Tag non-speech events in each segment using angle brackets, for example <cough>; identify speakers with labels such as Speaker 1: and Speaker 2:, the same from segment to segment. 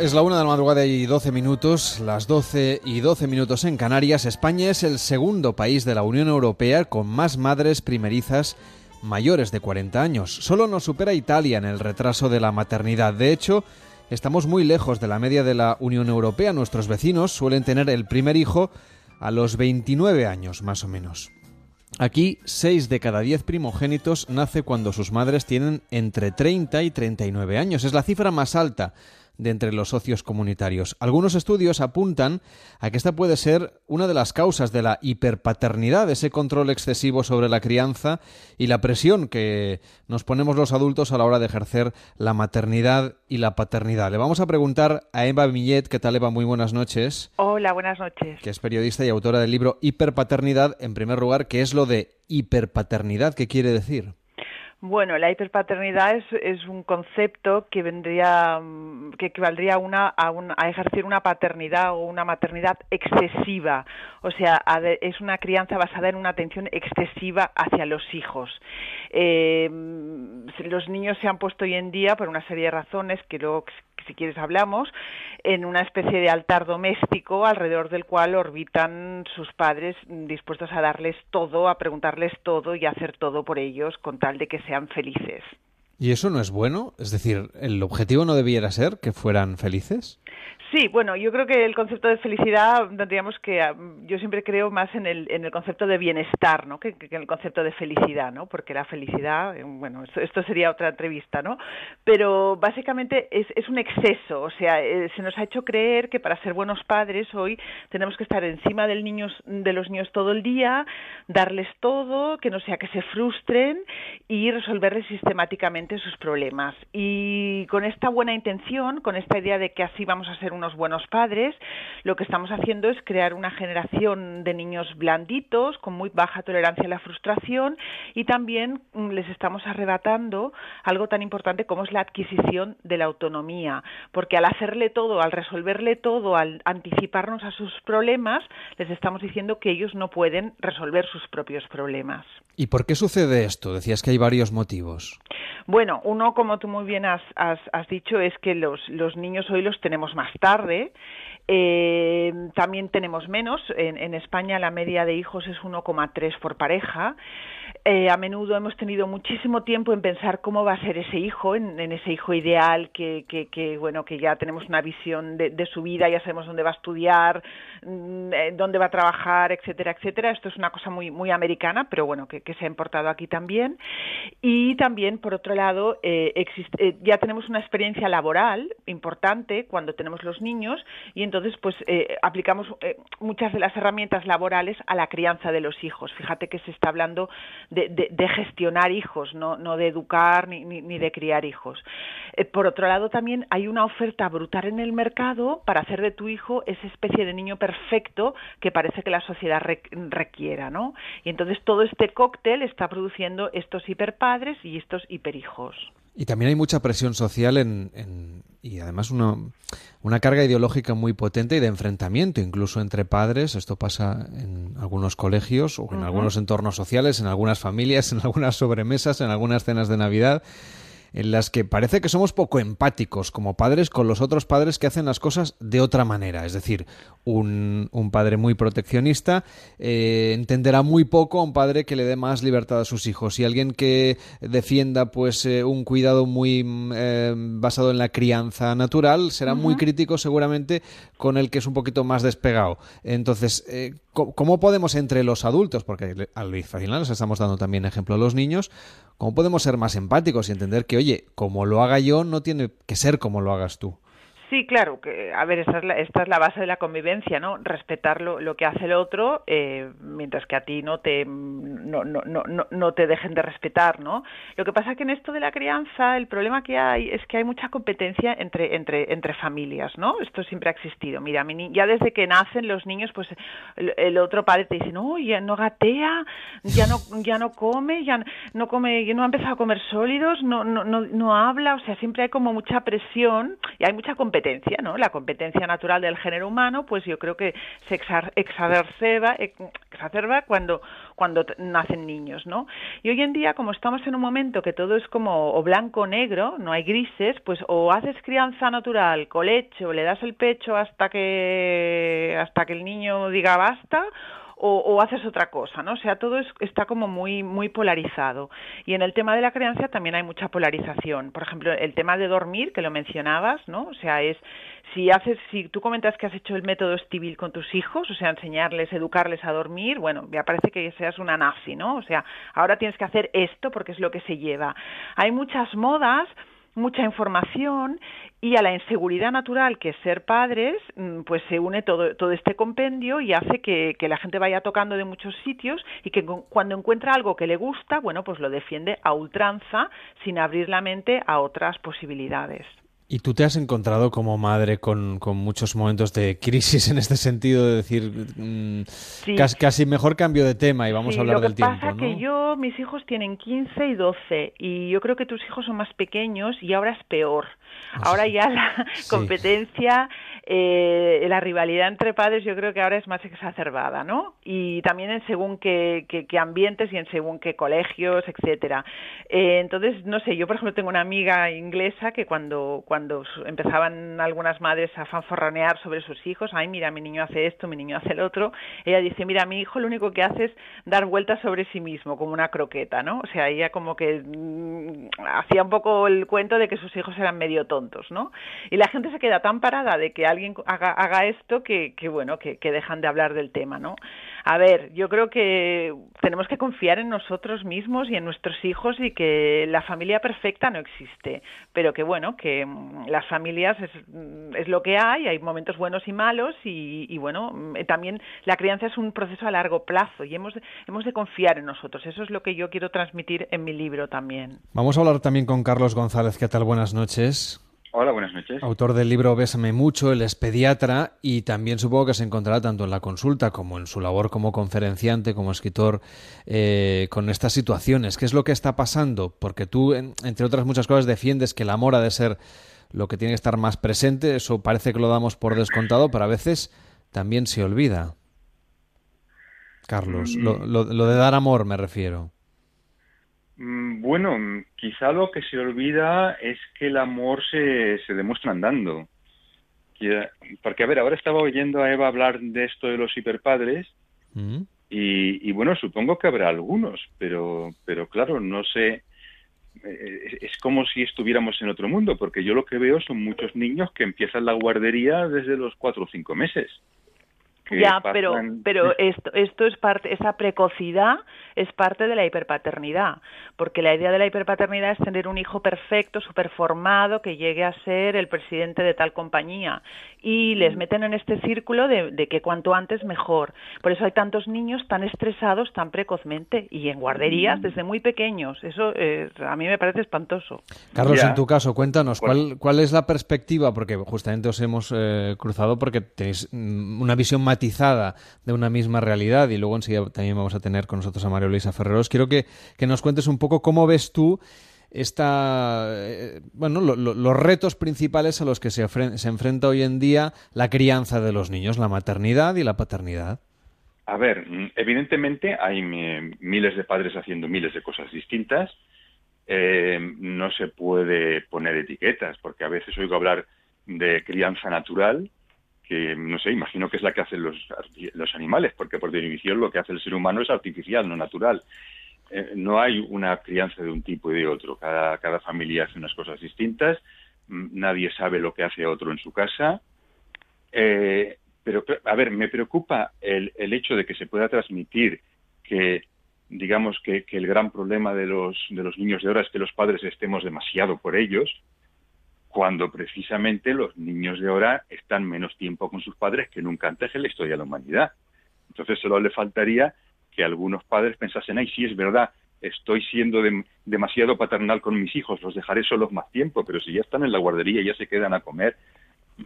Speaker 1: es la una de la madrugada y 12 minutos, las 12 y 12 minutos en Canarias. España es el segundo país de la Unión Europea con más madres primerizas mayores de 40 años. Solo nos supera Italia en el retraso de la maternidad. De hecho, estamos muy lejos de la media de la Unión Europea. Nuestros vecinos suelen tener el primer hijo a los 29 años, más o menos. Aquí, 6 de cada 10 primogénitos nace cuando sus madres tienen entre 30 y 39 años. Es la cifra más alta de entre los socios comunitarios. Algunos estudios apuntan a que esta puede ser una de las causas de la hiperpaternidad, ese control excesivo sobre la crianza y la presión que nos ponemos los adultos a la hora de ejercer la maternidad y la paternidad. Le vamos a preguntar a Eva Millet, ¿qué tal Eva? Muy buenas noches.
Speaker 2: Hola, buenas noches.
Speaker 1: Que es periodista y autora del libro Hiperpaternidad. En primer lugar, ¿qué es lo de hiperpaternidad? ¿Qué quiere decir?
Speaker 2: Bueno, la hiperpaternidad es, un concepto que vendría, que equivaldría a, una, a, a, ejercer una paternidad o una maternidad excesiva. O sea, es una crianza basada en una atención excesiva hacia los hijos. Eh, los niños se han puesto hoy en día, por una serie de razones que luego si quieres hablamos, en una especie de altar doméstico alrededor del cual orbitan sus padres dispuestos a darles todo, a preguntarles todo y a hacer todo por ellos con tal de que sean felices.
Speaker 1: ¿Y eso no es bueno? Es decir, ¿el objetivo no debiera ser que fueran felices?
Speaker 2: Sí, bueno, yo creo que el concepto de felicidad, tendríamos que, ah, yo siempre creo más en el, en el concepto de bienestar, ¿no? Que, en el concepto de felicidad, ¿no? Porque la felicidad, eh, bueno, esto, sería otra entrevista, ¿no? Pero básicamente es, es un exceso, o sea, eh, se nos ha hecho creer que para ser buenos padres hoy tenemos que estar encima del niños, de los niños todo el día, darles todo, que no sea que se frustren y resolverles sistemáticamente sus problemas. Y con esta buena intención, con esta idea de que así vamos a ser unos buenos padres, lo que estamos haciendo es crear una generación de niños blanditos, con muy baja tolerancia a la frustración, y también mm, les estamos arrebatando algo tan importante como es la adquisición de la autonomía, porque al hacerle todo, al resolverle todo, al anticiparnos a sus problemas, les estamos diciendo que ellos no pueden resolver sus propios problemas.
Speaker 1: ¿Y por qué sucede esto? Decías que hay varios motivos.
Speaker 2: Bueno, uno, como tú muy bien has, has, has dicho, es que los, los niños hoy los tenemos más tarde eh, también tenemos menos. En, en, España la media de hijos es 1,3 por pareja. Eh, a menudo hemos tenido muchísimo tiempo en pensar cómo va a ser ese hijo, en, ese hijo ideal que, que, que, bueno, que ya tenemos una visión de, de, su vida, ya sabemos dónde va a estudiar, mm, eh, dónde va a trabajar, etcétera, etcétera. Esto es una cosa muy, muy americana, pero bueno, que, se ha importado aquí también. Y también, por otro lado, eh, eh, ya tenemos una experiencia laboral importante cuando tenemos los niños y entonces pues aplicamos muchas de las herramientas laborales a la crianza de los hijos. Fíjate que se está hablando de, de, de gestionar hijos, no, no de educar ni, ni, ni de criar hijos. Eh, por otro lado, también hay una oferta brutal en el mercado para hacer de tu hijo esa especie de niño perfecto que parece que la sociedad re requiera, ¿no? Y entonces todo este cóctel está produciendo estos hiperpadres y estos hiperhijos.
Speaker 1: Y también hay mucha presión social en, en, y además una, una, carga ideológica muy potente y de enfrentamiento incluso entre padres. Esto pasa en algunos colegios o en uh -huh. algunos entornos sociales, en algunas familias, <laughs> en algunas sobremesas, en algunas cenas de Navidad en las que parece que somos poco empáticos como padres con los otros padres que hacen las cosas de otra manera. Es decir, un, un padre muy proteccionista eh, entenderá muy poco a un padre que le dé más libertad a sus hijos. Y alguien que defienda pues eh, un cuidado muy eh, basado en la crianza natural será uh -huh. muy crítico seguramente con el que es un poquito más despegado. Entonces, ¿cómo podemos entre los adultos, porque al final nos estamos dando también ejemplo a los niños, cómo podemos ser más empáticos y entender que, oye, como lo haga yo, no tiene que ser como lo hagas tú?
Speaker 2: Sí, claro, que a ver, esta es la, esta es la base de la convivencia, ¿no? Respetar lo, que hace el otro, eh, mientras que a ti no te no, no, no, no te dejen de respetar, ¿no? Lo que pasa que en esto de la crianza, el problema que hay es que hay mucha competencia entre entre entre familias, ¿no? Esto siempre ha existido. Mira, mi, ya desde que nacen los niños, pues el, el otro padre te dice, no, ya no gatea, ya no ya no come, ya no come, ya no ha empezado a comer sólidos, no no no, no habla, o sea, siempre hay como mucha presión y hay mucha competencia competencia, ¿no? La competencia natural del género humano, pues yo creo que se exacerba, exacerba cuando, cuando nacen niños, ¿no? Y hoy en día, como estamos en un momento que todo es como o blanco o negro, no hay grises, pues o haces crianza natural, colecho, le das el pecho hasta que hasta que el niño diga basta, o, haces otra cosa, ¿no? O sea, todo está como muy, muy polarizado. Y en el tema de la crianza también hay mucha polarización. Por ejemplo, el tema de dormir, que lo mencionabas, ¿no? O sea, es si haces, si tú comentas que has hecho el método Estivil con tus hijos, o sea, enseñarles, educarles a dormir, bueno, me parece que seas una nazi, ¿no? O sea, ahora tienes que hacer esto porque es lo que se lleva. Hay muchas modas mucha información y a la inseguridad natural que es ser padres, mm, pues se une todo, todo este compendio y hace que, que, la gente vaya tocando de muchos sitios y que cuando encuentra algo que le gusta, bueno, pues lo defiende a ultranza sin abrir la mente a otras posibilidades.
Speaker 1: ¿Y tú te has encontrado como madre con, con muchos momentos de crisis en este sentido, de decir, mm, casi, mejor cambio de tema y vamos a hablar del tiempo?
Speaker 2: Lo que pasa es que yo, mis hijos tienen 15 y 12 y yo creo que tus hijos son más pequeños y ahora es peor. Ah, ahora ya la competencia eh, la rivalidad entre padres yo creo que ahora es más exacerbada, ¿no? Y también en según qué, qué, ambientes y en según qué colegios, etcétera. Eh, entonces, no sé, yo por ejemplo tengo una amiga inglesa que cuando, cuando empezaban algunas madres a fanforronear sobre sus hijos, ay, mira, mi niño hace esto, mi niño hace el otro, ella dice, mira, mi hijo lo único que hace es dar vueltas sobre sí mismo, como una croqueta, ¿no? O sea, ella como que mm, hacía un poco el cuento de que sus hijos eran medio tontos, ¿no? Y la gente se queda tan parada de que alguien haga, esto que, que bueno, que, que, dejan de hablar del tema, ¿no? A ver, yo creo que tenemos que confiar en nosotros mismos y en nuestros hijos y que la familia perfecta no existe, pero que bueno, que mm, las familias es, mm, es lo que hay, hay momentos buenos y malos y, y, bueno, mm, también la crianza es un proceso a largo plazo y hemos, hemos de confiar en nosotros. Eso es lo que yo quiero transmitir en mi libro también.
Speaker 1: Vamos a hablar también con Carlos González. ¿Qué tal? Buenas noches.
Speaker 3: Hola, buenas noches.
Speaker 1: Autor del libro Bésame mucho, él es pediatra y también supongo que se encontrará tanto en la consulta como en su labor como conferenciante, como escritor, eh, con estas situaciones. ¿Qué es lo que está pasando? Porque tú, entre otras muchas cosas, defiendes que el amor ha de ser lo que tiene que estar más presente. Eso parece que lo damos por descontado, pero a veces también se olvida. Carlos, lo, lo de dar amor me refiero.
Speaker 3: Mm, bueno, quizá lo que se olvida es que el amor se, se demuestra andando. Porque, a ver, ahora estaba oyendo a Eva hablar de esto de los hiperpadres mm. y, y, bueno, supongo que habrá algunos, pero, pero claro, no sé, eh, es como si estuviéramos en otro mundo, porque yo lo que veo son muchos niños que empiezan la guardería desde los cuatro o cinco meses.
Speaker 2: Ya, pero, pero esto, esto es parte, esa precocidad es parte de la hiperpaternidad, porque la idea de la hiperpaternidad es tener un hijo perfecto, superformado, que llegue a ser el presidente de tal compañía. Y les mm. meten en este círculo de, que cuanto antes mejor. Por eso hay tantos niños tan estresados tan precozmente y en guarderías mm. desde muy pequeños. Eso eh, a mí me parece espantoso.
Speaker 1: Carlos, en tu caso, cuéntanos, ¿cuál, ¿cuál es la perspectiva? Porque justamente os hemos eh, cruzado porque tenéis mm, una visión de una misma realidad y luego enseguida también vamos a tener con nosotros a Mario Luisa Ferreros. Quiero que, nos cuentes un poco cómo ves tú esta, eh, bueno, los retos principales a los que se, se enfrenta hoy en día la crianza de los niños, la maternidad y la paternidad.
Speaker 3: A ver, evidentemente hay miles de padres haciendo miles de cosas distintas. Eh, no se puede poner etiquetas, porque a veces oigo hablar de crianza natural que no sé, imagino que es la que hacen los, los animales, porque por definición lo que hace el ser humano es artificial, no natural. Eh, no hay una crianza de un tipo y de otro. Cada, cada familia hace unas cosas distintas, mm, nadie sabe lo que hace otro en su casa. Eh, pero, a ver, me preocupa el, el hecho de que se pueda transmitir que digamos que, que, el gran problema de los, de los niños de ahora es que los padres estemos demasiado por ellos, cuando precisamente los niños de ahora están menos tiempo con sus padres que nunca antes en la historia de la humanidad. Entonces solo le faltaría que algunos padres pensasen, ay, sí, es verdad, estoy siendo demasiado paternal con mis hijos, los dejaré solos más tiempo, pero si ya están en la guardería, ya se quedan a comer. Eh,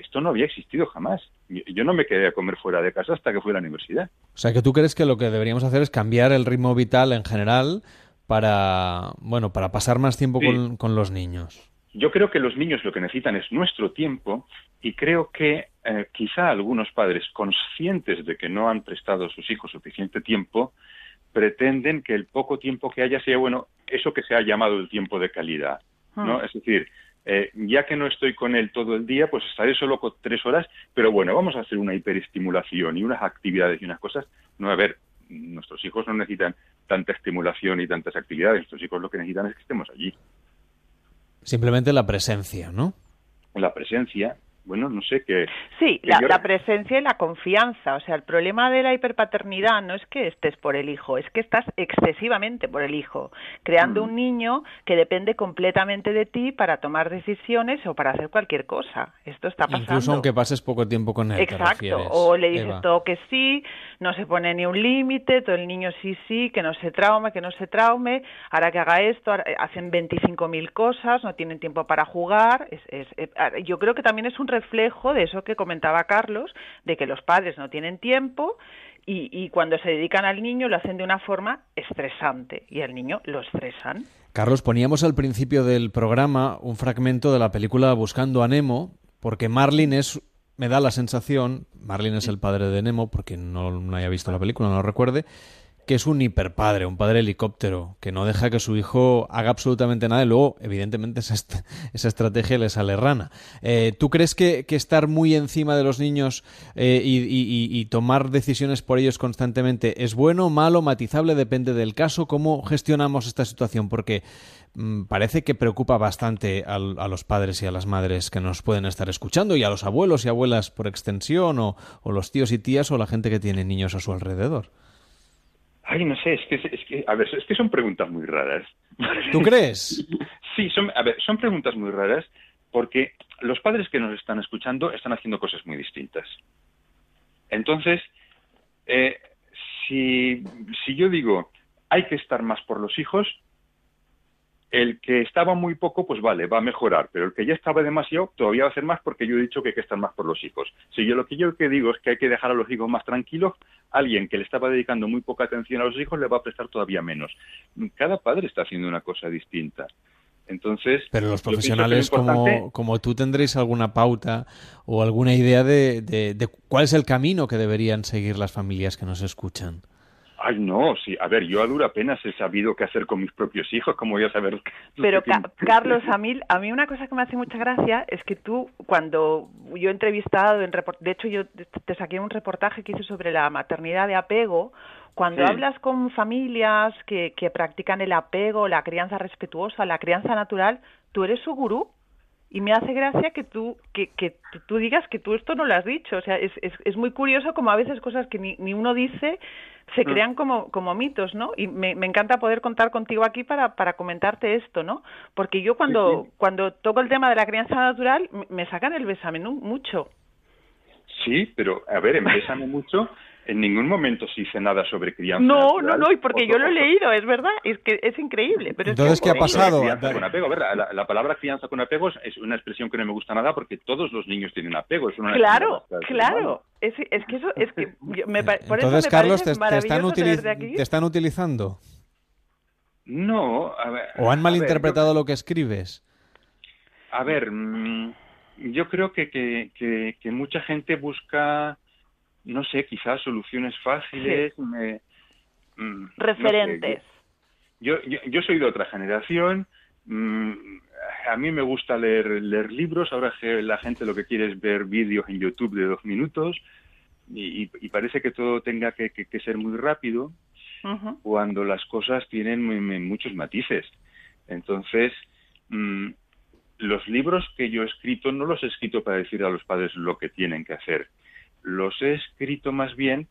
Speaker 3: esto no había existido jamás. Yo no me quedé a comer fuera de casa hasta que fui a la universidad.
Speaker 1: O sea, que tú crees que lo que deberíamos hacer es cambiar el ritmo vital en general para, bueno, para pasar más tiempo con, con los niños.
Speaker 3: Yo creo que los niños lo que necesitan es nuestro tiempo y creo que eh, quizá algunos padres conscientes de que no han prestado a sus hijos suficiente tiempo pretenden que el poco tiempo que haya sea bueno eso que se ha llamado el tiempo de calidad, ¿no? Es decir, eh, ya que no estoy con él todo el día, pues estaré solo con tres horas, pero bueno, vamos a hacer una hiperestimulación y unas actividades y unas cosas. No, a ver, nuestros hijos no necesitan tanta estimulación y tantas actividades, nuestros hijos lo que necesitan es que estemos allí.
Speaker 1: Simplemente la presencia, ¿no?
Speaker 3: La presencia, bueno, no sé qué.
Speaker 2: Sí, la, presencia y la confianza. O sea, el problema de la hiperpaternidad no es que estés por el hijo, es que estás excesivamente por el hijo, creando un mm. niño que depende completamente de ti para tomar decisiones o para hacer cualquier cosa. Esto está pasando.
Speaker 1: Incluso aunque pases poco tiempo con él.
Speaker 2: Exacto. o le dices todo que sí, no se pone ni un límite, todo el niño sí, sí, que no se traume, que no se traume, ahora que haga esto, hacen 25.000 cosas, no tienen tiempo para jugar. Es, es, yo creo que también es un reflejo de eso que comentaba Carlos, de que los padres no tienen tiempo y, cuando se dedican al niño lo hacen de una forma estresante y al niño lo estresan.
Speaker 1: Carlos, poníamos al principio del programa un fragmento de la película Buscando a Nemo, porque Marlin es me da la sensación, Marlin es el padre de Nemo, porque no, no haya visto la película, no lo recuerde, que es un hiperpadre, un padre helicóptero, que no deja que su hijo haga absolutamente nada y luego, evidentemente, esa, esa estrategia le sale rana. Eh, ¿Tú crees que, estar muy encima de los niños eh, y, tomar decisiones por ellos constantemente es bueno, malo, matizable? Depende del caso. ¿Cómo gestionamos esta situación? Porque mm, parece que preocupa bastante a, los padres y a las madres que nos pueden estar escuchando y a los abuelos y abuelas por extensión o los tíos y tías o la gente que tiene niños a su alrededor.
Speaker 3: Ay, no sé, es que, es que, a ver, es que son preguntas muy raras.
Speaker 1: ¿Tú crees? <laughs>
Speaker 3: sí, son, a ver, son preguntas muy raras porque los padres que nos están escuchando están haciendo cosas muy distintas. Entonces, eh, si, si yo digo, hay que estar más por los hijos, el que estaba muy poco, pues vale, va a mejorar, pero el que ya estaba demasiado, todavía va a hacer más porque yo he dicho que hay que estar más por los hijos. Si yo lo que yo que digo es que hay que dejar a los hijos más tranquilos, alguien que le estaba dedicando muy poca atención a los hijos le va a prestar todavía menos. Cada padre está haciendo una cosa distinta. Entonces,
Speaker 1: pero los profesionales como, como tú tendréis alguna pauta o alguna idea de, de cuál es el camino que deberían seguir las familias que nos escuchan.
Speaker 3: Ay, no, sí. A ver, yo a dura apenas he sabido qué hacer con mis propios hijos, como voy a saber?
Speaker 2: Pero, Carlos, a mí, a mí una cosa que me hace mucha gracia es que tú, cuando yo he entrevistado, en de hecho yo te saqué un reportaje que hice sobre la maternidad de apego, cuando hablas con familias que, que practican el apego, la crianza respetuosa, la crianza natural, tú eres su gurú y me hace gracia que tú que, que tú digas que tú esto no lo has dicho o sea es, es, es muy curioso como a veces cosas que ni, ni uno dice se mm. crean como, como mitos, ¿no? Y me, me, encanta poder contar contigo aquí para, para comentarte esto, ¿no? Porque yo cuando, cuando toco el tema de la crianza natural, me sacan el besamenú mucho.
Speaker 3: Sí, pero a ver, en Bésame mucho en ningún momento se dice nada sobre crianza.
Speaker 2: No, no, no, y porque yo lo he leído, es verdad, es que es increíble. Pero
Speaker 1: Entonces, ¿qué ha pasado?
Speaker 3: Con apego. la, palabra crianza con apego es una expresión que no me gusta nada porque todos los niños tienen apego. Es una
Speaker 2: claro, claro. Es, es, que eso, es que me, por
Speaker 1: Entonces,
Speaker 2: eso me
Speaker 1: Carlos, te, están te, están utilizando.
Speaker 3: No, a ver.
Speaker 1: ¿O han malinterpretado lo que escribes?
Speaker 3: A ver, mm, yo creo que, que, que, que mucha gente busca no sé, quizás soluciones fáciles.
Speaker 2: Mm, Referentes.
Speaker 3: yo, yo, soy de otra generación. Mm, a mí me gusta leer, leer libros. Ahora la gente lo que quiere es ver vídeos en YouTube de dos minutos. Y, parece que todo tenga que, ser muy rápido cuando las cosas tienen muchos matices. Entonces, mm, los libros que yo he escrito no los he escrito para decir a los padres lo que tienen que hacer los he escrito más bien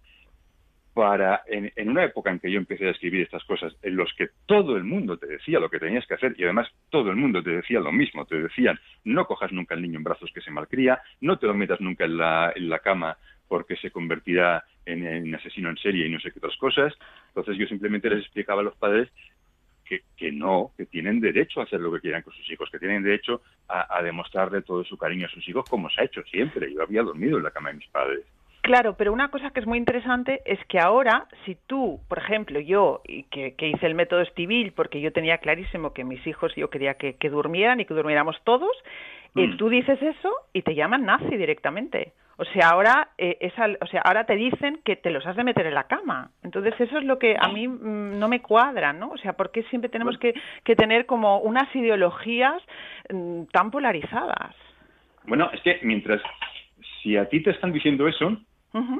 Speaker 3: para, en, una época en que yo empecé a escribir estas cosas, en los que todo el mundo te decía lo que tenías que hacer y además todo el mundo te decía lo mismo, te decían, no cojas nunca al niño en brazos que se malcría, no te lo metas nunca en la, en la cama porque se convertirá en, en, asesino en serie y no sé qué otras cosas. Entonces yo simplemente les explicaba a los padres que, que, no, que tienen derecho a hacer lo que quieran con sus hijos, que tienen derecho a, a, demostrarle todo su cariño a sus hijos como se ha hecho siempre. Yo había dormido en la cama de mis padres.
Speaker 2: Claro, pero una cosa que es muy interesante es que ahora, si tú, por ejemplo, yo, que, que hice el método Estivil, porque yo tenía clarísimo que mis hijos yo quería que, durmieran y que durmiéramos todos, y mm. tú dices eso y te llaman nazi directamente. O sea, ahora, eh, o sea, ahora te dicen que te los has de meter en la cama. Entonces, eso es lo que a mí mm, no me cuadra, ¿no? O sea, ¿por qué siempre tenemos que, que tener como unas ideologías mm, tan polarizadas?
Speaker 3: Bueno, es que mientras, si a ti te están diciendo eso,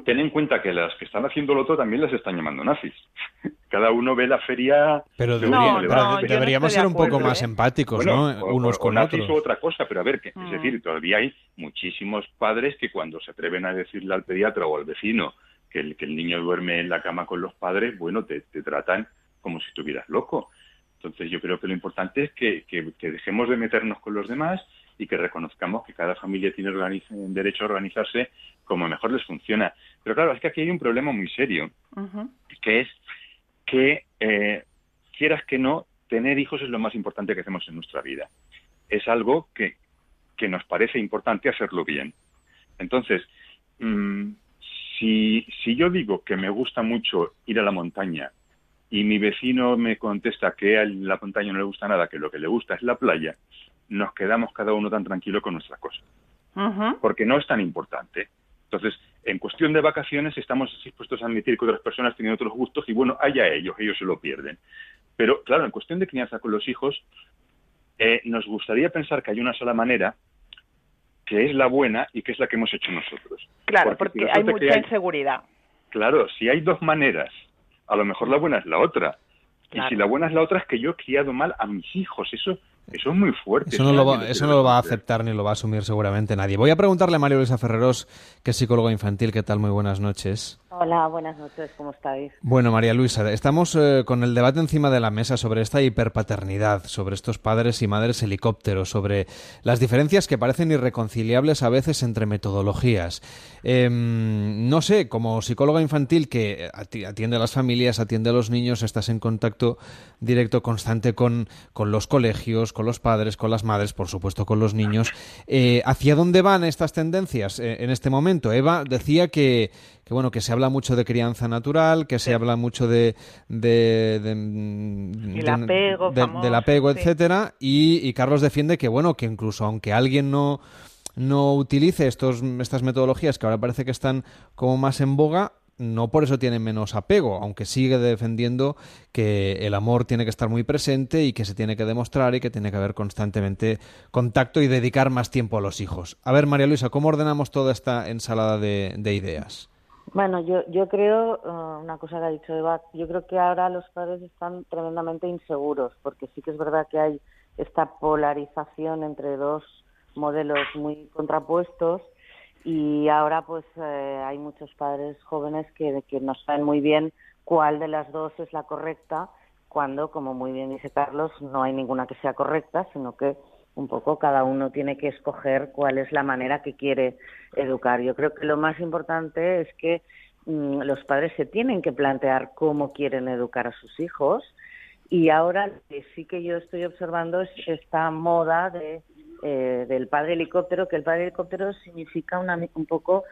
Speaker 3: Ten en cuenta que las que están haciendo lo otro también las están llamando nazis. <laughs> Cada uno ve la feria.
Speaker 1: Pero, deberíamos ser un poco más ¿eh? empáticos, ¿no? Unos con otros.
Speaker 3: O otra cosa, pero a ver, que, es mm. decir, todavía hay muchísimos padres que cuando se atreven a decirle al pediatra o al vecino que el, que el niño duerme en la cama con los padres, bueno, te, tratan como si estuvieras loco. Entonces yo creo que lo importante es que, que dejemos de meternos con los demás y que reconozcamos que cada familia tiene derecho a organizarse como mejor les funciona. Pero claro, es que aquí hay un problema muy serio, que es que, eh, quieras que no, tener hijos es lo más importante que hacemos en nuestra vida. Es algo que, que nos parece importante hacerlo bien. Entonces, mm, si, si yo digo que me gusta mucho ir a la montaña y mi vecino me contesta que a la montaña no le gusta nada, que lo que le gusta es la playa, nos quedamos cada uno tan tranquilo con nuestra cosa. Porque no es tan importante. Entonces, en cuestión de vacaciones estamos dispuestos a admitir que otras personas tienen otros gustos y bueno, haya ellos, ellos se lo pierden. Pero claro, en cuestión de crianza con los hijos, eh, nos gustaría pensar que hay una sola manera que es la buena y que es la que hemos hecho nosotros.
Speaker 2: Claro, porque, hay mucha inseguridad.
Speaker 3: Claro, si hay dos maneras, a lo mejor la buena es la otra. Y si la buena es la otra es que yo he criado mal a mis hijos. Eso eso es muy fuerte.
Speaker 1: Eso no, lo va, eso no lo va a aceptar ni lo va a asumir seguramente nadie. Voy a preguntarle a María Luisa Ferreros, que es psicóloga infantil. ¿Qué tal? Muy buenas noches.
Speaker 4: Hola, buenas noches, ¿cómo estáis?
Speaker 1: Bueno, María Luisa, estamos eh, con el debate encima de la mesa sobre esta hiperpaternidad, sobre estos padres y madres helicópteros, sobre las diferencias que parecen irreconciliables a veces entre metodologías. Em, no sé, como psicóloga infantil que atiende a las familias, atiende a los niños, estás en contacto directo, constante con, con los colegios, con los padres, con las madres, por supuesto con los niños. Eh, ¿Hacia dónde van estas tendencias eh, en este momento? Eva decía que que bueno que se habla mucho de crianza natural, que se habla mucho de, de,
Speaker 2: del apego,
Speaker 1: del apego, etcétera, y, Carlos defiende que bueno que incluso aunque alguien no no utilice estos estas metodologías que ahora parece que están como más en boga, no por eso tiene menos apego, aunque sigue defendiendo que el amor tiene que estar muy presente y que se tiene que demostrar y que tiene que haber constantemente contacto y dedicar más tiempo a los hijos. A ver, María Luisa, ¿cómo ordenamos toda esta ensalada de ideas?
Speaker 4: Bueno, yo, yo creo, uh, una cosa que ha dicho Eva, yo creo que ahora los padres están tremendamente inseguros, porque sí que es verdad que hay esta polarización entre dos modelos muy contrapuestos y ahora pues eh, hay muchos padres jóvenes que, que no saben muy bien cuál de las dos es la correcta, cuando, como muy bien dice Carlos, no hay ninguna que sea correcta, sino que un poco cada uno tiene que escoger cuál es la manera que quiere educar. Yo creo que lo más importante es que mm, los padres se tienen que plantear cómo quieren educar a sus hijos y ahora sí que yo estoy observando es esta moda de eh, del padre helicóptero, que el padre helicóptero significa una, un poco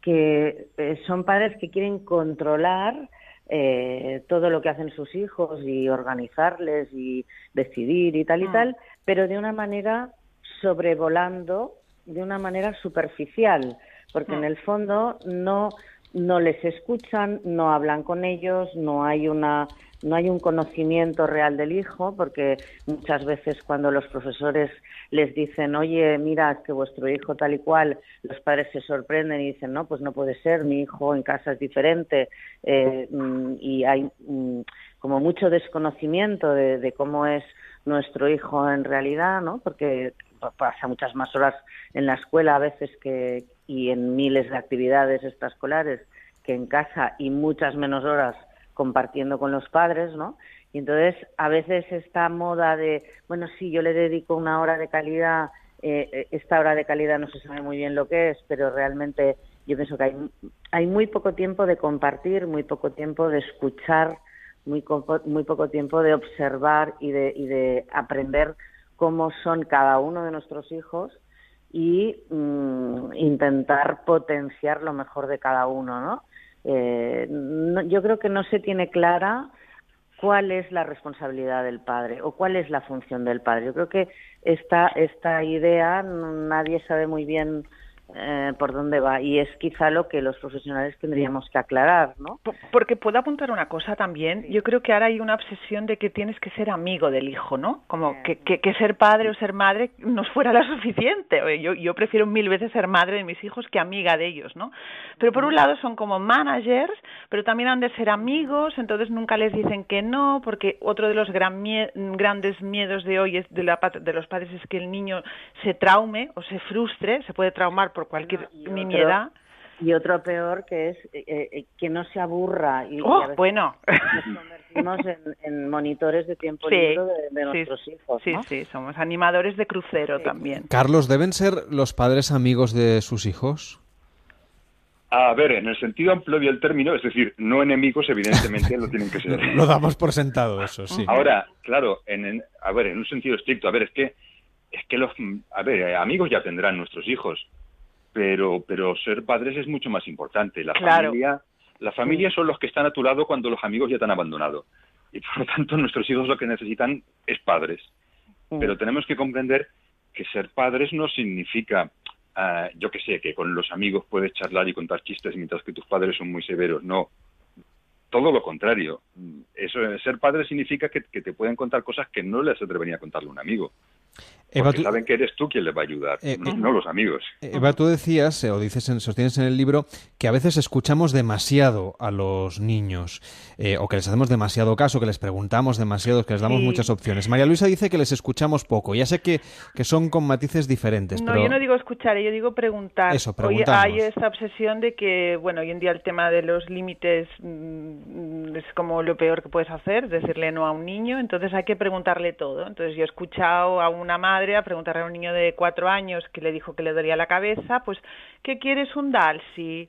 Speaker 4: que eh, son padres que quieren controlar eh, todo lo que hacen sus hijos y organizarles y decidir y tal y mm. tal, pero de una manera sobrevolando, de una manera superficial, porque en mm. el fondo no no les escuchan, no hablan con ellos, no hay una no hay un conocimiento real del hijo, porque muchas veces cuando los profesores les dicen, oye, mira, que vuestro hijo tal y cual, los padres se sorprenden y dicen, no, pues no puede ser, mi hijo en casa es diferente, eh, mm, y hay mm, como mucho desconocimiento de, cómo es nuestro hijo en realidad, ¿no? Porque pasa muchas más horas en la escuela a veces que y en miles de actividades extraescolares que en casa y muchas menos horas compartiendo con los padres, ¿no? Y entonces a veces esta moda de, bueno, sí, yo le dedico una hora de calidad, eh, eh, esta hora de calidad no se sabe muy bien lo que es, pero realmente yo pienso que hay, muy poco tiempo de compartir, muy poco tiempo de escuchar, muy, muy poco tiempo de observar y de, y de aprender cómo son cada uno de nuestros hijos y, mm, intentar potenciar lo mejor de cada uno, ¿no? Eh, yo creo que no se tiene clara cuál es la responsabilidad del padre o cuál es la función del padre. Yo creo que esta, esta idea nadie sabe muy bien eh, por dónde va y es quizá lo que los profesionales tendríamos que aclarar, ¿no?
Speaker 2: Porque puedo apuntar una cosa también. Yo creo que ahora hay una obsesión de que tienes que ser amigo del hijo, ¿no? Como que, que, ser padre o ser madre nos fuera la suficiente. Yo, yo prefiero mil veces ser madre de mis hijos que amiga de ellos, ¿no? Pero por un lado son como managers, pero también han de ser amigos, entonces nunca les dicen que no, porque otro de los gran grandes miedos de hoy es de, la, de los padres es que el niño se traume o se frustre, se puede traumar por cualquier nimiedad.
Speaker 4: y otro peor que es eh, eh, que no se aburra y,
Speaker 2: oh, bueno
Speaker 4: nos convertimos en, monitores de tiempo libre de, nuestros hijos
Speaker 2: sí sí somos animadores de crucero también
Speaker 1: Carlos deben ser los padres amigos de sus hijos
Speaker 3: a ver, en el sentido amplio del término, es decir, no enemigos, evidentemente lo tienen que ser. <laughs>
Speaker 1: lo damos por sentado, eso, sí.
Speaker 3: Ahora, claro, en, a ver, en un sentido estricto, a ver, es que es que los, a ver, amigos ya tendrán nuestros hijos, pero, pero ser padres es mucho más importante. La familia, la familia son los que están a tu lado cuando los amigos ya te han abandonado. Y por lo tanto, <laughs> nuestros hijos lo que necesitan es padres. Pero tenemos que comprender que ser padres no significa, ah, yo que sé, que con los amigos puedes charlar y contar chistes mientras que tus padres son muy severos. No, todo lo contrario. Eso, ser padre significa que, que, te pueden contar cosas que no les atrevería a contarle a un amigo. Porque saben que eres tú quien les va a ayudar, eh, no, los amigos.
Speaker 1: Eva, tú decías, eh, o dices, en, sostienes en el libro, que a veces escuchamos demasiado a los niños, eh, o que les hacemos demasiado caso, que les preguntamos demasiado, que les damos muchas opciones. María Luisa dice que les escuchamos poco. Ya sé que, que son con matices diferentes.
Speaker 2: No, yo no digo escuchar, yo digo preguntar.
Speaker 1: Eso,
Speaker 2: Hoy hay esta obsesión de que, bueno, hoy en día el tema de los límites mm, es como lo peor que puedes hacer, decirle no a un niño, entonces hay que preguntarle todo. Entonces yo he escuchado a una madre a preguntarle a un niño de cuatro años que le dijo que le dolía la cabeza, pues, ¿qué quieres un Dalsi?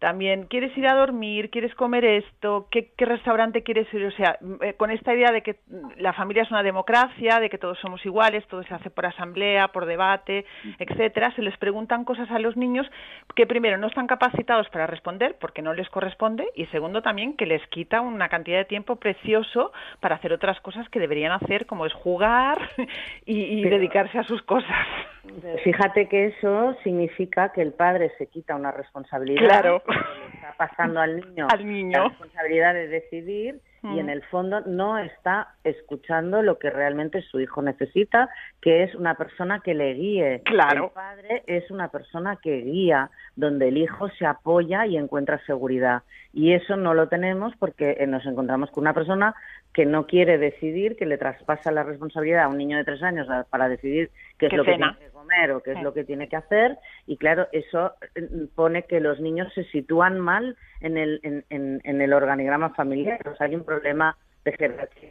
Speaker 2: También, ¿quieres ir a dormir? ¿Quieres comer esto? ¿Qué, restaurante quieres ir? O sea, eh, con esta idea de que la familia es una democracia, de que todos somos iguales, todo se hace por asamblea, por debate, etcétera, se les preguntan cosas a los niños que primero no están capacitados para responder porque no les corresponde y segundo también que les quita una cantidad de tiempo precioso para hacer otras cosas que deberían hacer, como es jugar <laughs> y, dedicarse a sus cosas.
Speaker 4: Fíjate que eso significa que el padre se quita una responsabilidad.
Speaker 2: Claro <laughs>
Speaker 4: está pasando al niño,
Speaker 2: al niño.
Speaker 4: la responsabilidad de decidir y en mm. el fondo no está escuchando lo que realmente su hijo necesita, que es una persona que le guíe.
Speaker 2: Claro.
Speaker 4: El padre es una persona que guía, donde el hijo se apoya y encuentra seguridad. Y eso no lo tenemos porque eh, nos encontramos con una persona que no quiere decidir, que le traspasa la responsabilidad a un niño de tres años para decidir qué es lo que tiene que comer o qué es lo que tiene que hacer. Y claro, eso eh, pone que los niños se sitúan mal en el, en, en, el organigrama familiar. O sea, hay un problema de jerarquía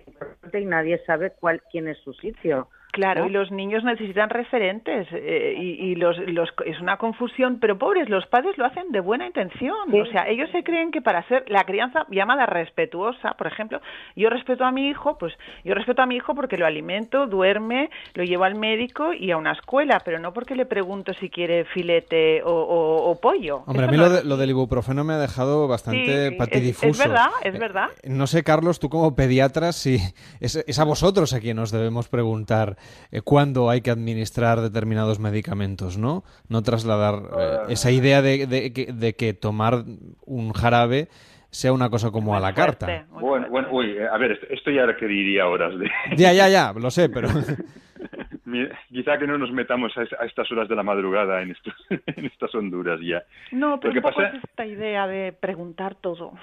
Speaker 4: y nadie sabe cuál, quién es su sitio.
Speaker 2: Claro, y los niños necesitan referentes eh, y, los, es una confusión, pero pobres, los padres lo hacen de buena intención. O sea, ellos se creen que para ser la crianza llamada respetuosa, por ejemplo, yo respeto a mi hijo, pues yo respeto a mi hijo porque lo alimento, duerme, lo llevo al médico y a una escuela, pero no porque le pregunto si quiere filete o, pollo.
Speaker 1: Hombre, a mí lo, del ibuprofeno me ha dejado bastante patidifuso.
Speaker 2: Es, verdad, es verdad.
Speaker 1: Eh, no sé, Carlos, tú como pediatra, si es, a vosotros a quien nos debemos preguntar eh, cuándo hay que administrar determinados medicamentos, ¿no? No trasladar eh, esa idea de, de, que tomar un jarabe sea una cosa como a la carta.
Speaker 3: Bueno, bueno, uy, a ver, esto ya requeriría horas de... <laughs>
Speaker 1: Ya, ya, ya, lo sé, pero... <laughs>
Speaker 3: Quizá que no nos metamos a, estas horas de la madrugada en, <laughs> en estas honduras ya.
Speaker 2: No, pero pasa... es esta idea de preguntar todo.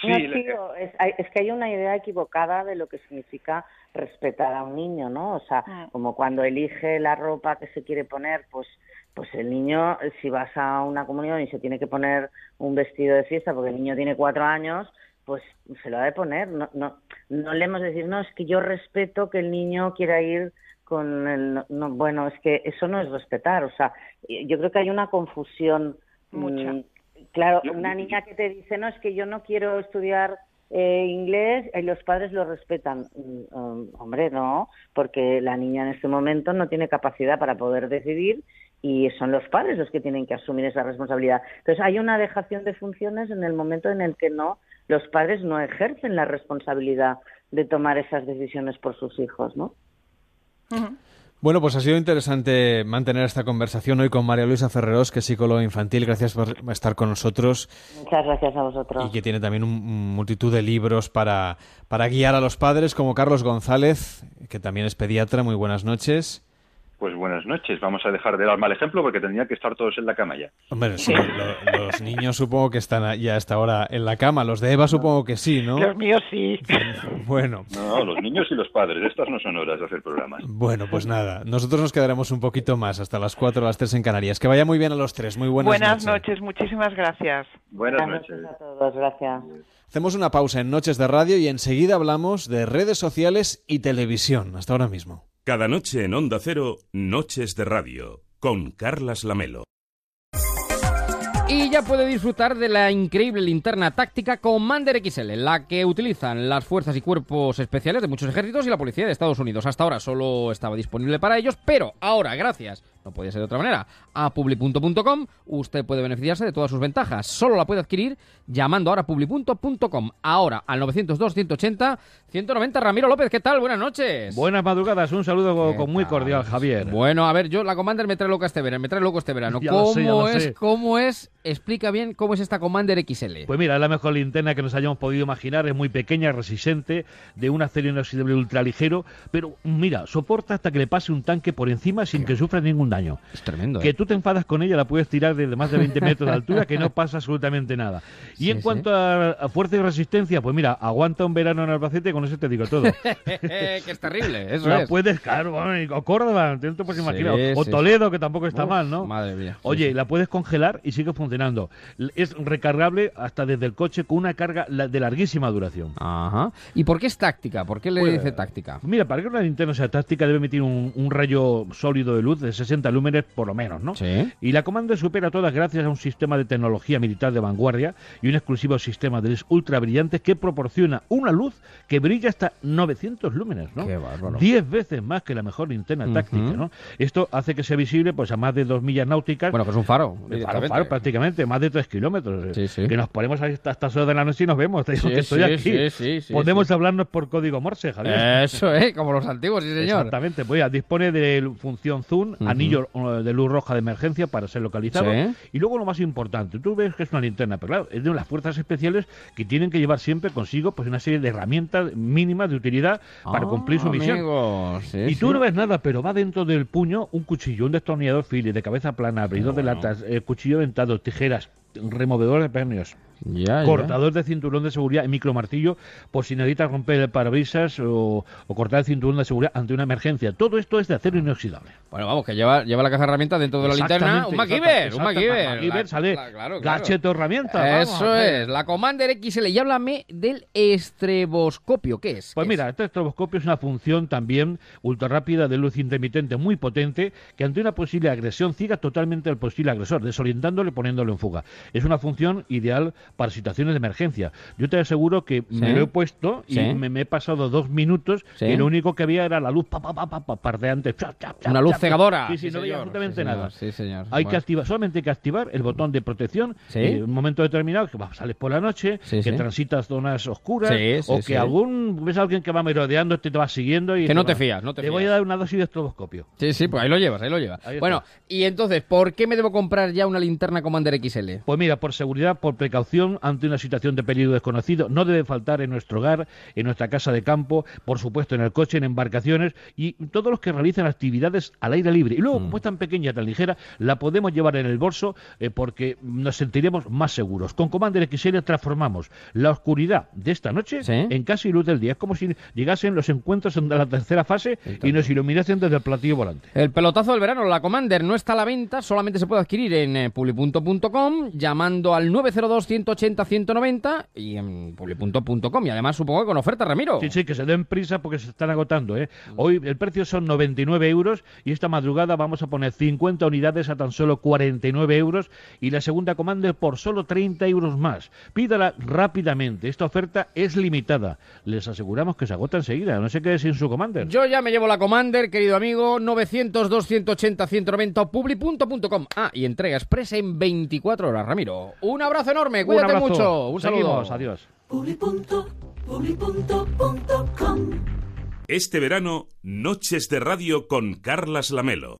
Speaker 4: Sí, es, que hay una idea equivocada de lo que significa respetar a un niño, ¿no? O sea, ah. como cuando elige la ropa que se quiere poner, pues pues el niño, si vas a una comunión y se tiene que poner un vestido de fiesta porque el niño tiene cuatro años, pues se lo ha de poner. No, no, no le hemos de decir, no, es que yo respeto que el niño quiera ir con el... No, bueno, es que eso no es respetar. O sea, yo creo que hay una confusión
Speaker 2: Mucha.
Speaker 4: Claro, una niña que te dice, no, es que yo no quiero estudiar eh, inglés, y los padres lo respetan. Mm, um, hombre, no, porque la niña en este momento no tiene capacidad para poder decidir y son los padres los que tienen que asumir esa responsabilidad. Entonces hay una dejación de funciones en el momento en el que no los padres no ejercen la responsabilidad de tomar esas decisiones por sus hijos, ¿no?
Speaker 1: Bueno, pues ha sido interesante mantener esta conversación hoy con María Luisa Ferreros, que es psicóloga infantil. Gracias por estar con nosotros.
Speaker 4: Muchas gracias a vosotros.
Speaker 1: Y que tiene también un, multitud de libros para, para guiar a los padres, como Carlos González, que también es pediatra. Muy buenas noches.
Speaker 3: Pues buenas noches. Vamos a dejar de dar mal ejemplo porque tendrían que estar todos en la cama ya.
Speaker 1: Hombre, sí, los niños supongo que están ya hasta ahora en la cama. Los de Eva supongo que sí, ¿no?
Speaker 2: Los míos sí.
Speaker 1: Bueno.
Speaker 3: No, los niños y los padres. Estas no son horas de hacer programas.
Speaker 1: Bueno, pues nada. Nosotros nos quedaremos un poquito más hasta las 4 o las 3 en Canarias. Que vaya muy bien a los tres. Muy buenas,
Speaker 2: noches. Buenas noches. Muchísimas gracias.
Speaker 3: Buenas, noches.
Speaker 4: a todos. Gracias.
Speaker 1: Hacemos una pausa en Noches de Radio y enseguida hablamos de redes sociales y televisión. Hasta ahora mismo.
Speaker 5: Cada noche en Onda Cero, Noches de Radio, con Carlas Lamelo.
Speaker 6: Y ya puede disfrutar de la increíble linterna táctica Commander XL, la que utilizan las fuerzas y cuerpos especiales de muchos ejércitos y la policía de Estados Unidos. Hasta ahora solo estaba disponible para ellos, pero ahora, gracias no podía ser de otra manera, a publi.com, usted puede beneficiarse de todas sus ventajas. Solo la puede adquirir llamando ahora a publi.com. Ahora al 902 180 190. Ramiro López, ¿qué tal? Buenas noches.
Speaker 7: Buenas madrugadas, un saludo con muy cordial, Javier.
Speaker 6: Bueno, a ver, yo la Commander me trae loca este verano, me trae loco este verano. <laughs> ¿Cómo es? ¿Cómo es? Explica bien cómo es esta Commander XL.
Speaker 7: Pues mira, es la mejor linterna que nos hayamos podido imaginar, es muy pequeña, resistente, de un acero inoxidable ultraligero, pero mira, soporta hasta que le pase un tanque por encima sin que sufra ningún daño.
Speaker 6: Es tremendo.
Speaker 7: Que
Speaker 6: ¿eh?
Speaker 7: tú te enfadas con ella, la puedes tirar desde más de 20 metros de altura, que no <laughs> pasa absolutamente nada. Y en cuanto a, fuerza y resistencia, pues mira, aguanta un verano en Albacete, con eso te digo todo. <laughs>
Speaker 6: que es terrible, eso
Speaker 7: la puedes, claro, o Córdoba, te puedes imaginar. o Toledo, que tampoco está mal, ¿no?
Speaker 6: Madre mía.
Speaker 7: Oye, la puedes congelar y sigue funcionando. Es recargable hasta desde el coche con una carga de larguísima duración.
Speaker 6: Ajá. ¿Y por qué es táctica? ¿Por qué le pues, dice táctica?
Speaker 7: Mira, para que una linterna sea táctica debe emitir un, un rayo sólido de luz de 60 lúmenes por lo menos, ¿no?
Speaker 6: Sí.
Speaker 7: Y la Commander supera todas gracias a un sistema de tecnología militar de vanguardia y un exclusivo sistema de luz ultra brillantes que proporciona una luz que brilla hasta 900 lúmenes, ¿no?
Speaker 6: Qué bárbaro.
Speaker 7: 10 veces más que la mejor linterna táctica, ¿no? Esto hace que sea visible pues a más de 2 millas náuticas.
Speaker 6: Bueno, pues un faro.
Speaker 7: Faro, faro prácticamente, más de 3 kilómetros.
Speaker 6: Sí, sí.
Speaker 7: Que nos ponemos a estas horas de la noche y nos vemos. Te digo que estoy aquí. Podemos hablarnos por código Morse, Javier.
Speaker 6: Eso, ¿eh? Como los antiguos, sí, señor.
Speaker 7: Exactamente. Pues ya, dispone de función Zoom, anillo eh, de luz roja de emergencia para ser localizado. Y luego lo más importante, tú ves que es una linterna, pero claro, es de las fuerzas especiales que tienen que llevar siempre consigo pues una serie de herramientas mínimas de utilidad para ah, cumplir su misión. y tú no ves nada, pero va dentro del puño un cuchillo, un destornillador Phillips de cabeza plana, abridor de latas, eh, cuchillo dentado, tijeras, removedor de pernios, cortador de cinturón de seguridad y micromartillo por si necesitas romper el parabrisas o, cortar el cinturón de seguridad ante una emergencia. Todo esto es de acero inoxidable.
Speaker 6: Bueno, vamos, que lleva, lleva la caja de herramientas dentro de la linterna. Un MacGyver, un
Speaker 7: MacGyver. sale claro, herramienta.
Speaker 6: Eso es, la Commander XL. Y háblame del estreboscopio. ¿Qué es?
Speaker 7: Pues mira, este estroboscopio es una función también ultra rápida de luz intermitente muy potente que ante una posible agresión ciega totalmente al posible agresor, desorientándole poniéndolo en fuga. Es una función ideal para situaciones de emergencia. Yo te aseguro que me lo he puesto y me, he pasado dos minutos y lo único que había era la luz pa, pa, pa, pa, pardeante.
Speaker 6: Una luz cegadora.
Speaker 7: Sí, sí, no había absolutamente nada.
Speaker 6: Sí, señor.
Speaker 7: Hay que activar, solamente hay que activar el botón de protección en un momento determinado, que sales por la noche, que transitas zonas oscuras, o que algún ves a alguien que va merodeando, este te va siguiendo y...
Speaker 6: Que no te fías, no te,
Speaker 7: te voy a dar una dosis de estroboscopio.
Speaker 6: Sí, sí, pues ahí lo llevas, ahí lo llevas. bueno, y entonces, ¿por qué me debo comprar ya una linterna Commander XL?
Speaker 7: Pues mira, por seguridad, por precaución, ante una situación de peligro desconocido. No debe faltar en nuestro hogar, en nuestra casa de campo, por supuesto en el coche, en embarcaciones y todos los que realicen actividades al aire libre. Y luego, mm. como es tan pequeña, tan ligera, la podemos llevar en el bolso eh, porque nos sentiremos más seguros. Con Commander XL transformamos la oscuridad de esta noche en casi luz del día. Es como si llegasen los encuentros en la tercera fase y nos iluminasen desde el platillo volante.
Speaker 6: El pelotazo del verano, la Commander, no está a la venta, solamente se puede adquirir en eh, publi.com llamando al 902 180-190 y en publi.com. Y además supongo que con oferta, Ramiro.
Speaker 7: Sí, sí, que se den prisa porque se están agotando. ¿eh? Hoy el precio son 99 euros y esta madrugada vamos a poner 50 unidades a tan solo 49 euros y la segunda comanda por solo 30 euros más. Pídala rápidamente. Esta oferta es limitada. Les aseguramos que se agota enseguida. No se quede sin su Commander.
Speaker 6: Yo ya me llevo la Commander, querido amigo. 900-280-190 publi.com. Ah, y entrega expresa en 24 horas, Ramiro. Un abrazo enorme. Cuídate mucho. Un saludo.
Speaker 7: Adiós.
Speaker 5: Este verano, Noches de Radio con Carlas Lamelo.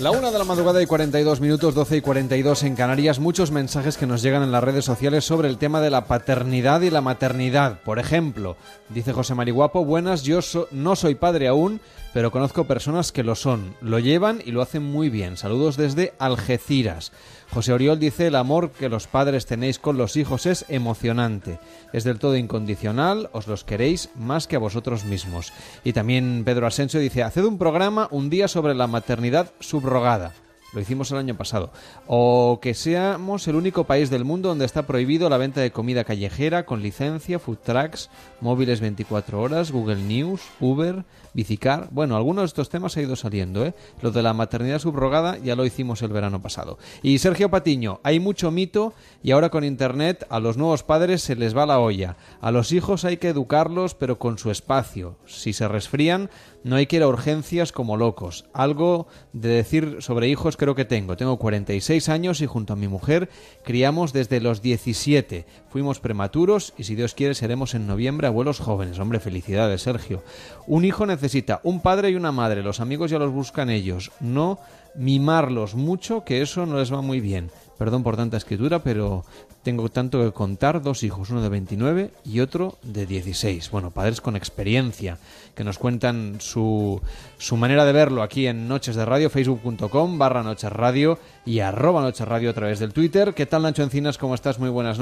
Speaker 1: La una de la madrugada y 42 minutos, 12 y 42 en Canarias. Muchos mensajes que nos llegan en las redes sociales sobre el tema de la paternidad y la maternidad. Por ejemplo, dice José Mariguapo, buenas, yo no soy padre aún, pero conozco personas que lo son. Lo llevan y lo hacen muy bien. Saludos desde Algeciras. José Oriol dice, el amor que los padres tenéis con los hijos es emocionante, es del todo incondicional, os los queréis más que a vosotros mismos. Y también Pedro Asensio dice, haced un programa un día sobre la maternidad subrogada. Lo hicimos el año pasado. O que seamos el único país del mundo donde está prohibido la venta de comida callejera con licencia, food trucks, móviles 24 horas, Google News, Uber, Bicicar. Bueno, algunos de estos temas ha ido saliendo, ¿eh? Lo de la maternidad subrogada ya lo hicimos el verano pasado. Y Sergio Patiño, hay mucho mito y ahora con Internet a los nuevos padres se les va la olla. A los hijos hay que educarlos pero con su espacio. Si se resfrían, no hay que ir a urgencias como locos. Algo de decir sobre hijos creo que tengo. Tengo 46 años y junto a mi mujer criamos desde los 17. Fuimos prematuros y si Dios quiere seremos en noviembre abuelos jóvenes. Hombre, felicidades, Sergio. Un hijo necesita un padre y una madre. Los amigos ya los buscan ellos. No mimarlos mucho, que eso no les va muy bien. Perdón por tanta escritura, pero tengo tanto que contar. Dos hijos, uno de 29 y otro de 16. Bueno, padres con experiencia, que nos cuentan su, su manera de verlo aquí en Noches de Radio, facebook.com barra Noches Radio y arroba Noches Radio a través del Twitter. ¿Qué tal, Nacho Encinas? ¿Cómo estás? Muy buenas noches.